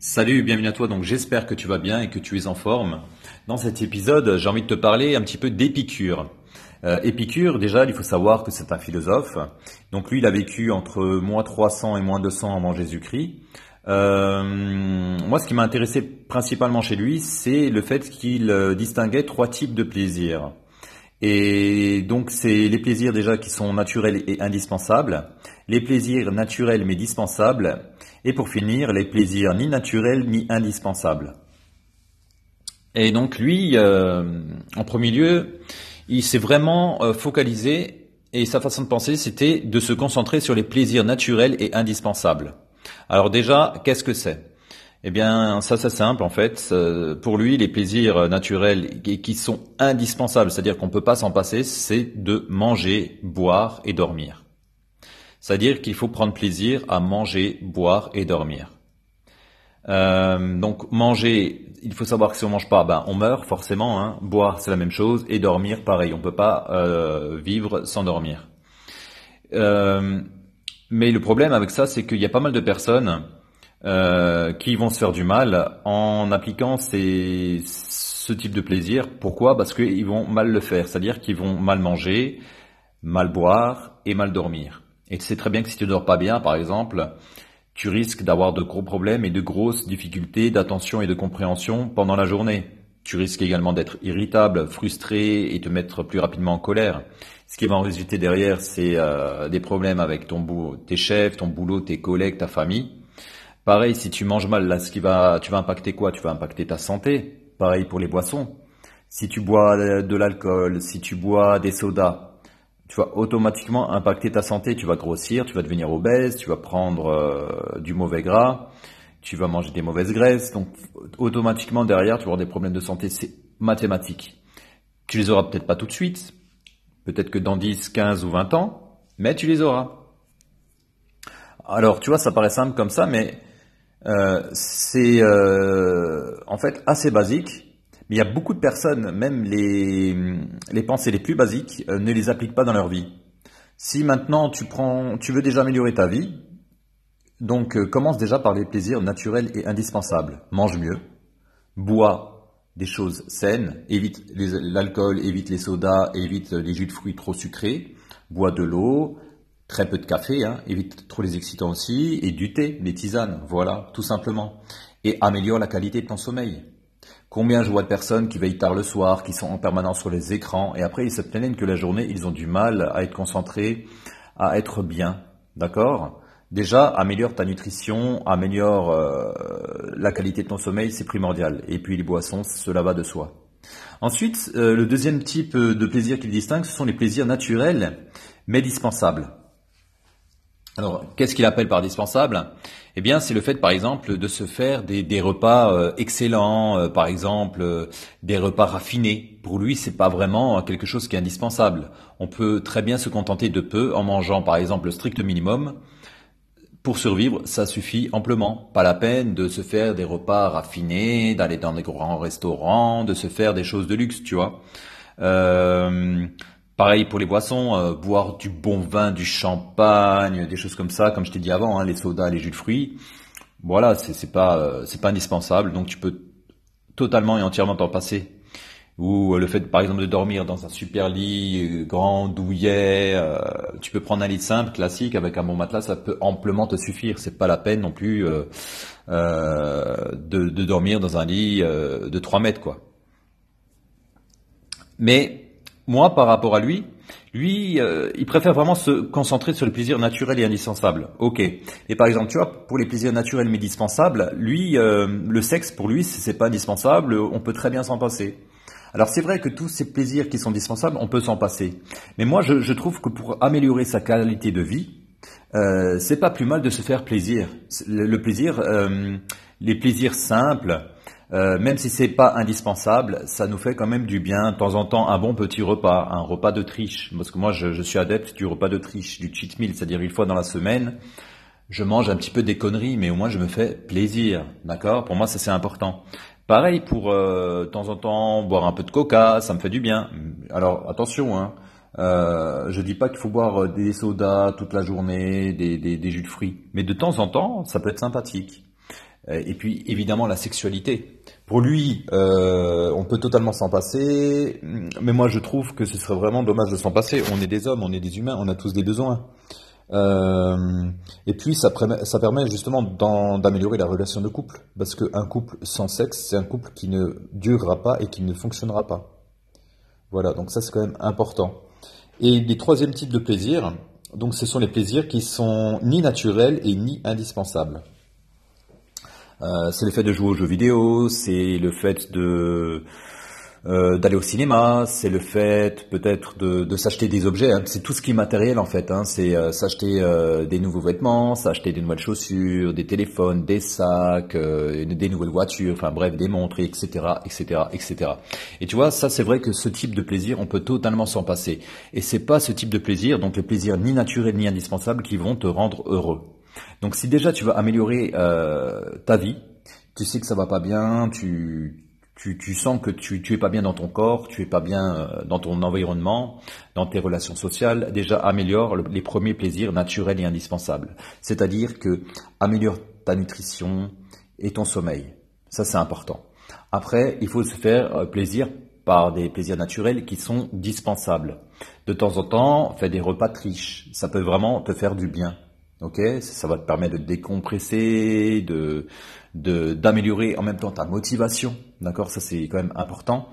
Salut, bienvenue à toi. Donc j'espère que tu vas bien et que tu es en forme. Dans cet épisode, j'ai envie de te parler un petit peu d'Épicure. Euh, Épicure, déjà, il faut savoir que c'est un philosophe. Donc lui, il a vécu entre moins 300 et moins 200 avant Jésus-Christ. Euh, moi, ce qui m'a intéressé principalement chez lui, c'est le fait qu'il euh, distinguait trois types de plaisirs. Et donc, c'est les plaisirs déjà qui sont naturels et indispensables, les plaisirs naturels mais dispensables, et pour finir, les plaisirs ni naturels ni indispensables. Et donc lui, euh, en premier lieu, il s'est vraiment euh, focalisé et sa façon de penser, c'était de se concentrer sur les plaisirs naturels et indispensables. Alors déjà, qu'est-ce que c'est? Eh bien, ça c'est simple en fait. Euh, pour lui, les plaisirs naturels qui sont indispensables, c'est-à-dire qu'on ne peut pas s'en passer, c'est de manger, boire et dormir. C'est-à-dire qu'il faut prendre plaisir à manger, boire et dormir. Euh, donc manger, il faut savoir que si on mange pas, ben on meurt forcément. Hein. Boire, c'est la même chose, et dormir, pareil. On peut pas euh, vivre sans dormir. Euh, mais le problème avec ça, c'est qu'il y a pas mal de personnes qui vont se faire du mal en appliquant ce type de plaisir. Pourquoi? Parce qu'ils vont mal le faire, c'est-à-dire qu'ils vont mal manger, mal boire et mal dormir. Et tu sais très bien que si tu ne dors pas bien, par exemple, tu risques d'avoir de gros problèmes et de grosses difficultés d'attention et de compréhension pendant la journée. Tu risques également d'être irritable, frustré et te mettre plus rapidement en colère. Ce qui va en résulter derrière, c'est euh, des problèmes avec ton tes chefs, ton boulot, tes collègues, ta famille. Pareil, si tu manges mal, là, ce qui va, tu vas impacter quoi? Tu vas impacter ta santé. Pareil pour les boissons. Si tu bois de l'alcool, si tu bois des sodas, tu vas automatiquement impacter ta santé. Tu vas grossir, tu vas devenir obèse, tu vas prendre euh, du mauvais gras, tu vas manger des mauvaises graisses. Donc automatiquement derrière, tu vas avoir des problèmes de santé. C'est mathématique. Tu les auras peut-être pas tout de suite, peut-être que dans 10, 15 ou 20 ans, mais tu les auras. Alors tu vois, ça paraît simple comme ça, mais euh, c'est euh, en fait assez basique mais il y a beaucoup de personnes, même les, les pensées les plus basiques, euh, ne les appliquent pas dans leur vie. Si maintenant tu prends, tu veux déjà améliorer ta vie, donc euh, commence déjà par les plaisirs naturels et indispensables. Mange mieux, bois des choses saines, évite l'alcool, évite les sodas, évite les jus de fruits trop sucrés, bois de l'eau, très peu de café, hein, évite trop les excitants aussi, et du thé, des tisanes, voilà, tout simplement. Et améliore la qualité de ton sommeil. Combien je vois de personnes qui veillent tard le soir, qui sont en permanence sur les écrans, et après ils se plaignent que la journée, ils ont du mal à être concentrés, à être bien. D'accord? Déjà, améliore ta nutrition, améliore euh, la qualité de ton sommeil, c'est primordial. Et puis les boissons, cela va de soi. Ensuite, euh, le deuxième type de plaisir qu'il distingue, ce sont les plaisirs naturels, mais dispensables. Alors, qu'est-ce qu'il appelle par dispensable? Eh bien, c'est le fait, par exemple, de se faire des, repas euh, excellents, euh, par exemple, euh, des repas raffinés. Pour lui, c'est pas vraiment quelque chose qui est indispensable. On peut très bien se contenter de peu en mangeant, par exemple, le strict minimum. Pour survivre, ça suffit amplement. Pas la peine de se faire des repas raffinés, d'aller dans des grands restaurants, de se faire des choses de luxe, tu vois. Pareil pour les boissons, euh, boire du bon vin, du champagne, des choses comme ça, comme je t'ai dit avant, hein, les sodas, les jus de fruits. Voilà, c'est pas euh, c'est pas indispensable, donc tu peux totalement et entièrement t'en passer. Ou euh, le fait, par exemple, de dormir dans un super lit grand, douillet, tu peux prendre un lit simple, classique, avec un bon matelas, ça peut amplement te suffire. C'est pas la peine non plus de, de, dormir dans un lit de 3 mètres, quoi. Mais moi, par rapport à lui, lui, euh, il préfère vraiment se concentrer sur les plaisirs naturels et indispensables. Ok. Et par exemple, tu vois, pour les plaisirs naturels mais dispensables, lui, euh, le sexe pour lui, c'est pas indispensable. On peut très bien s'en passer. Alors c'est vrai que tous ces plaisirs qui sont dispensables, on peut s'en passer. Mais moi, je, trouve que pour améliorer sa qualité de vie, euh, c'est pas plus mal de se faire plaisir. Le, plaisir, euh, les plaisirs simples, euh, même si c'est pas indispensable, ça nous fait quand même du bien. De temps en temps, un bon petit repas, un repas de triche. Parce que moi, je, suis adepte du repas de triche, du cheat meal, c'est-à-dire une fois dans la semaine, je mange un petit peu des conneries, mais au moins je me fais plaisir. D'accord? Pour moi, ça c'est important. Pareil pour euh, de temps en temps boire un peu de coca, ça me fait du bien. Alors attention, hein. Euh, je dis pas qu'il faut boire des sodas toute la journée, des, des, des jus de fruits, mais de temps en temps, ça peut être sympathique. Et puis évidemment la sexualité. Pour lui, euh, on peut totalement s'en passer, mais moi je trouve que ce serait vraiment dommage de s'en passer. On est des hommes, on est des humains, on a tous des besoins. Euh, et puis ça, permet justement d'améliorer la relation de couple, parce qu'un couple sans sexe, c'est un couple qui ne durera pas et qui ne fonctionnera pas. Voilà, donc ça c'est quand même important. Et les troisième types de plaisirs, donc ce sont les plaisirs qui sont ni naturels et ni indispensables. Euh, c'est le fait de jouer aux jeux vidéo, c'est le fait euh, d'aller au cinéma, c'est le fait peut-être de, s'acheter des objets, hein. c'est tout ce qui est matériel en fait, hein. c'est euh, s'acheter des nouveaux vêtements, s'acheter des nouvelles chaussures, des téléphones, des sacs, des nouvelles voitures, enfin bref, des montres, etc., etc., etc. Et tu vois, ça c'est vrai que ce type de plaisir, on peut totalement s'en passer. Et c'est pas ce type de plaisir, donc les plaisirs ni naturels ni indispensables, qui vont te rendre heureux. Donc si déjà tu veux améliorer ta vie, tu sais que ça va pas bien, tu tu, sens que tu, tu es pas bien dans ton corps, tu es pas bien euh, dans ton environnement, dans tes relations sociales, déjà améliore les premiers plaisirs naturels et indispensables. C'est-à-dire que améliore ta nutrition et ton sommeil. Ça, c'est important. Après, il faut se faire euh, plaisir par des plaisirs naturels qui sont dispensables. De temps en temps, fais des repas riches. Ça peut vraiment te faire du bien. Ok, ça va te permettre de décompresser, de d'améliorer en même temps ta motivation. D'accord, ça c'est quand même important.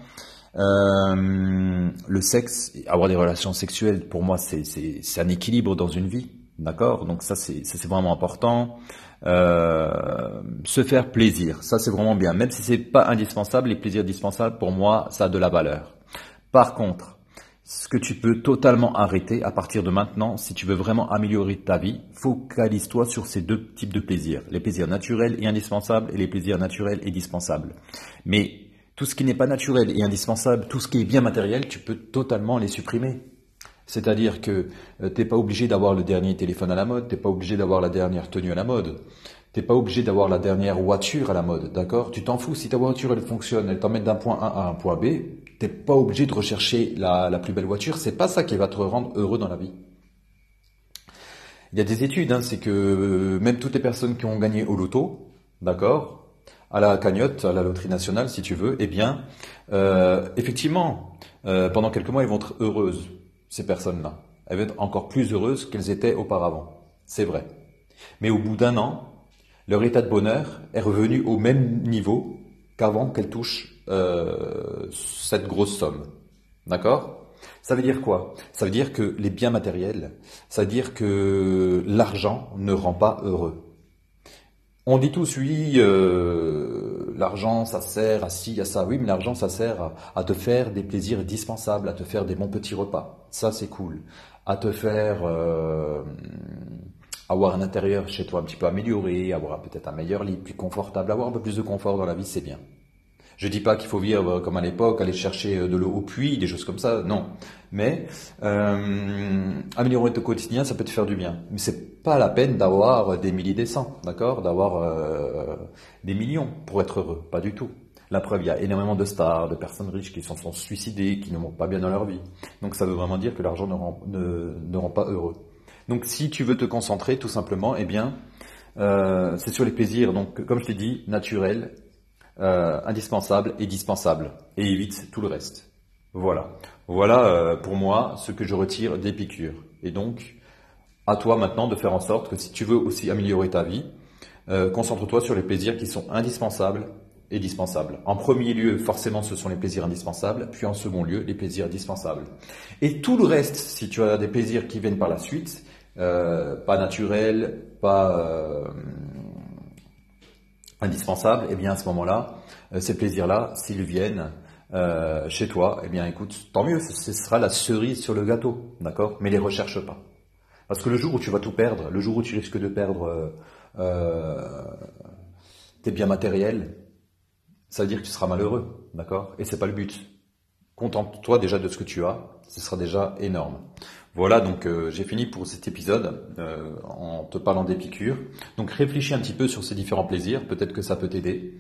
Euh, le sexe, avoir des relations sexuelles, pour moi, c'est c'est un équilibre dans une vie. D'accord, donc ça c'est c'est vraiment important. Euh, se faire plaisir, ça c'est vraiment bien. Même si c'est pas indispensable, les plaisirs indispensables pour moi, ça a de la valeur. Par contre, ce que tu peux totalement arrêter à partir de maintenant, si tu veux vraiment améliorer ta vie, focalise-toi sur ces deux types de plaisirs, les plaisirs naturels et indispensables et les plaisirs naturels et dispensables. Mais tout ce qui n'est pas naturel et indispensable, tout ce qui est bien matériel, tu peux totalement les supprimer. C'est-à-dire que euh, t'es pas obligé d'avoir le dernier téléphone à la mode, t'es pas obligé d'avoir la dernière tenue à la mode. T'es pas obligé d'avoir la dernière voiture à la mode, d'accord? Tu t'en fous si ta voiture elle fonctionne, elle t'emmène d'un point A à un point B, t'es pas obligé de rechercher la, plus belle voiture, c'est pas ça qui va te rendre heureux dans la vie. Il y a des études, hein, c'est que euh, même toutes les personnes qui ont gagné au loto, d'accord, à la cagnotte, à la loterie nationale, si tu veux, eh bien, euh, effectivement, euh, pendant quelques mois, elles vont être heureuses, ces personnes-là. Elles vont être encore plus heureuses qu'elles étaient auparavant. C'est vrai. Mais au bout d'un an, leur état de bonheur est revenu au même niveau qu'avant qu'elles touchent euh, cette grosse somme. D'accord? Ça veut dire quoi? Ça veut dire que les biens matériels, ça veut dire que l'argent ne rend pas heureux. On dit tous, oui, euh, l'argent, ça sert à ci, à ça. Oui, mais l'argent, ça sert à, te faire des plaisirs indispensables, à te faire des bons petits repas. Ça, c'est cool. À te faire... Euh, avoir un intérieur chez toi un petit peu amélioré, avoir peut-être un meilleur lit, plus confortable, avoir un peu plus de confort dans la vie, c'est bien. Je dis pas qu'il faut vivre comme à l'époque, aller chercher de l'eau au puits, des choses comme ça, non. Mais euh, améliorer ton quotidien, ça peut te faire du bien. Mais c'est pas la peine d'avoir des milliers des cents, d'accord? D'avoir euh, des millions pour être heureux, pas du tout. La preuve, il y a énormément de stars, de personnes riches qui s'en sont suicidées, qui ne vont pas bien dans leur vie. Donc ça veut vraiment dire que l'argent ne ne rend pas heureux. Donc si tu veux te concentrer tout simplement, eh bien, euh, c'est sur les plaisirs, donc comme je t'ai dit, naturels, euh, indispensables et dispensables, et évite tout le reste. Voilà. Voilà euh, pour moi ce que je retire d'Épicure. Et donc, à toi maintenant de faire en sorte que si tu veux aussi améliorer ta vie, concentre-toi sur les plaisirs qui sont indispensables et dispensables. En premier lieu, forcément, ce sont les plaisirs indispensables, puis en second lieu, les plaisirs dispensables. Et tout le reste, si tu as des plaisirs qui viennent par la suite, euh, pas naturel, pas euh, indispensable, eh bien à ce moment-là, euh, ces plaisirs-là, s'ils viennent chez toi, eh bien écoute, tant mieux, ce sera la cerise sur le gâteau, d'accord? Mais les recherche pas. Parce que le jour où tu vas tout perdre, le jour où tu risques de perdre tes biens matériels, ça veut dire que tu seras malheureux, d'accord? Et c'est pas le but. Contente-toi déjà de ce que tu as, ce sera déjà énorme. Voilà, donc euh, j'ai fini pour cet épisode euh, en te parlant d'Épicure. Donc réfléchis un petit peu sur ces différents plaisirs, peut-être que ça peut t'aider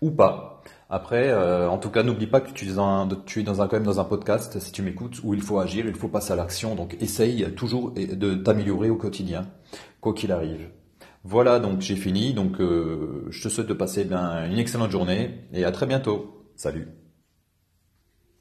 ou pas. Après, euh, en tout cas, n'oublie pas que tu es, dans, dans un, quand même dans un podcast, si tu m'écoutes, où il faut agir, il faut passer à l'action. Donc essaye toujours de t'améliorer au quotidien, quoi qu'il arrive. Voilà, donc j'ai fini. Donc je te souhaite de passer ben, une excellente journée et à très bientôt. Salut.